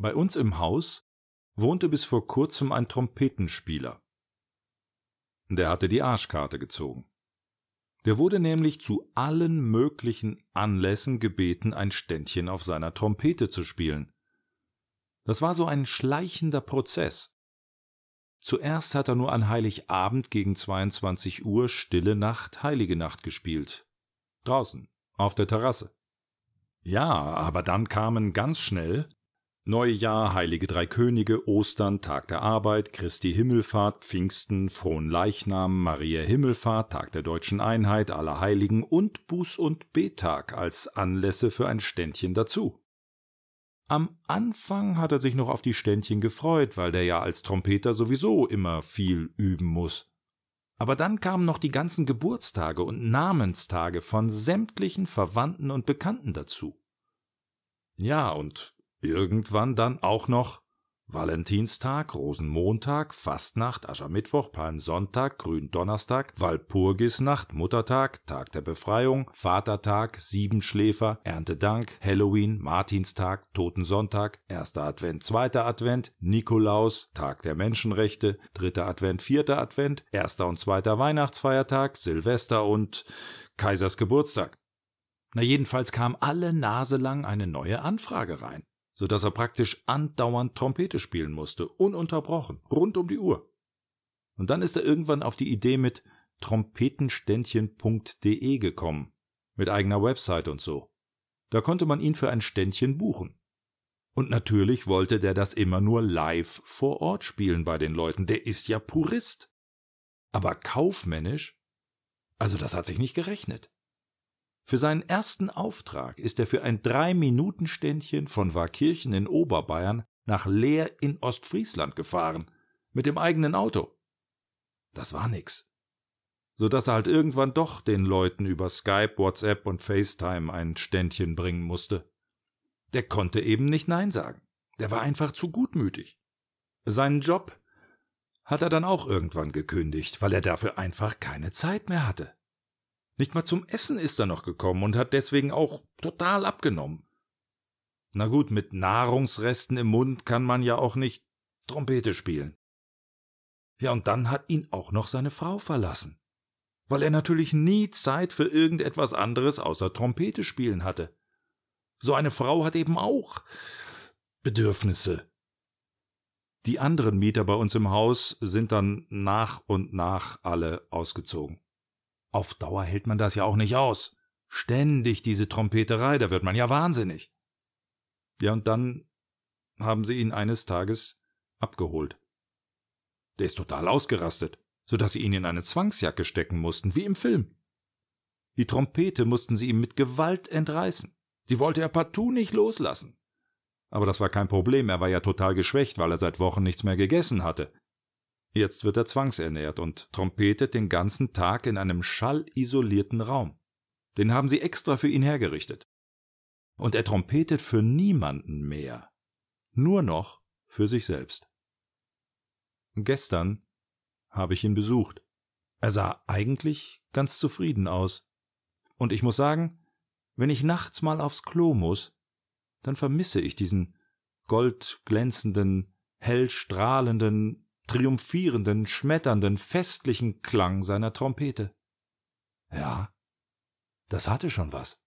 Bei uns im Haus wohnte bis vor kurzem ein Trompetenspieler. Der hatte die Arschkarte gezogen. Der wurde nämlich zu allen möglichen Anlässen gebeten, ein Ständchen auf seiner Trompete zu spielen. Das war so ein schleichender Prozess. Zuerst hat er nur an Heiligabend gegen 22 Uhr Stille Nacht, Heilige Nacht gespielt. Draußen, auf der Terrasse. Ja, aber dann kamen ganz schnell Neujahr, Heilige Drei Könige, Ostern, Tag der Arbeit, Christi Himmelfahrt, Pfingsten, Frohen Leichnam, Maria Himmelfahrt, Tag der deutschen Einheit, Allerheiligen und Buß- und Bettag als Anlässe für ein Ständchen dazu. Am Anfang hat er sich noch auf die Ständchen gefreut, weil der ja als Trompeter sowieso immer viel üben muss. Aber dann kamen noch die ganzen Geburtstage und Namenstage von sämtlichen Verwandten und Bekannten dazu. Ja, und Irgendwann dann auch noch Valentinstag, Rosenmontag, Fastnacht, Aschermittwoch, Palmsonntag, Gründonnerstag, Walpurgisnacht, Muttertag, Tag der Befreiung, Vatertag, Siebenschläfer, Erntedank, Halloween, Martinstag, Totensonntag, erster Advent, zweiter Advent, Nikolaus, Tag der Menschenrechte, dritter Advent, vierter Advent, erster und zweiter Weihnachtsfeiertag, Silvester und Kaisers Geburtstag. Na jedenfalls kam alle Nase lang eine neue Anfrage rein so dass er praktisch andauernd Trompete spielen musste, ununterbrochen, rund um die Uhr. Und dann ist er irgendwann auf die Idee mit trompetenständchen.de gekommen, mit eigener Website und so. Da konnte man ihn für ein Ständchen buchen. Und natürlich wollte der das immer nur live vor Ort spielen bei den Leuten, der ist ja Purist. Aber kaufmännisch? Also das hat sich nicht gerechnet. Für seinen ersten Auftrag ist er für ein Drei-Minuten-Ständchen von Warkirchen in Oberbayern nach Leer in Ostfriesland gefahren, mit dem eigenen Auto. Das war nix. So dass er halt irgendwann doch den Leuten über Skype, WhatsApp und FaceTime ein Ständchen bringen musste. Der konnte eben nicht Nein sagen. Der war einfach zu gutmütig. Seinen Job hat er dann auch irgendwann gekündigt, weil er dafür einfach keine Zeit mehr hatte. Nicht mal zum Essen ist er noch gekommen und hat deswegen auch total abgenommen. Na gut, mit Nahrungsresten im Mund kann man ja auch nicht Trompete spielen. Ja, und dann hat ihn auch noch seine Frau verlassen, weil er natürlich nie Zeit für irgendetwas anderes außer Trompete spielen hatte. So eine Frau hat eben auch Bedürfnisse. Die anderen Mieter bei uns im Haus sind dann nach und nach alle ausgezogen. Auf Dauer hält man das ja auch nicht aus. Ständig diese Trompeterei, da wird man ja wahnsinnig. Ja, und dann haben sie ihn eines Tages abgeholt. Der ist total ausgerastet, so dass sie ihn in eine Zwangsjacke stecken mussten, wie im Film. Die Trompete mussten sie ihm mit Gewalt entreißen. Die wollte er partout nicht loslassen. Aber das war kein Problem, er war ja total geschwächt, weil er seit Wochen nichts mehr gegessen hatte. Jetzt wird er zwangsernährt und trompetet den ganzen Tag in einem schallisolierten Raum. Den haben sie extra für ihn hergerichtet. Und er trompetet für niemanden mehr. Nur noch für sich selbst. Gestern habe ich ihn besucht. Er sah eigentlich ganz zufrieden aus. Und ich muss sagen, wenn ich nachts mal aufs Klo muss, dann vermisse ich diesen goldglänzenden, hell strahlenden, triumphierenden, schmetternden, festlichen Klang seiner Trompete. Ja, das hatte schon was.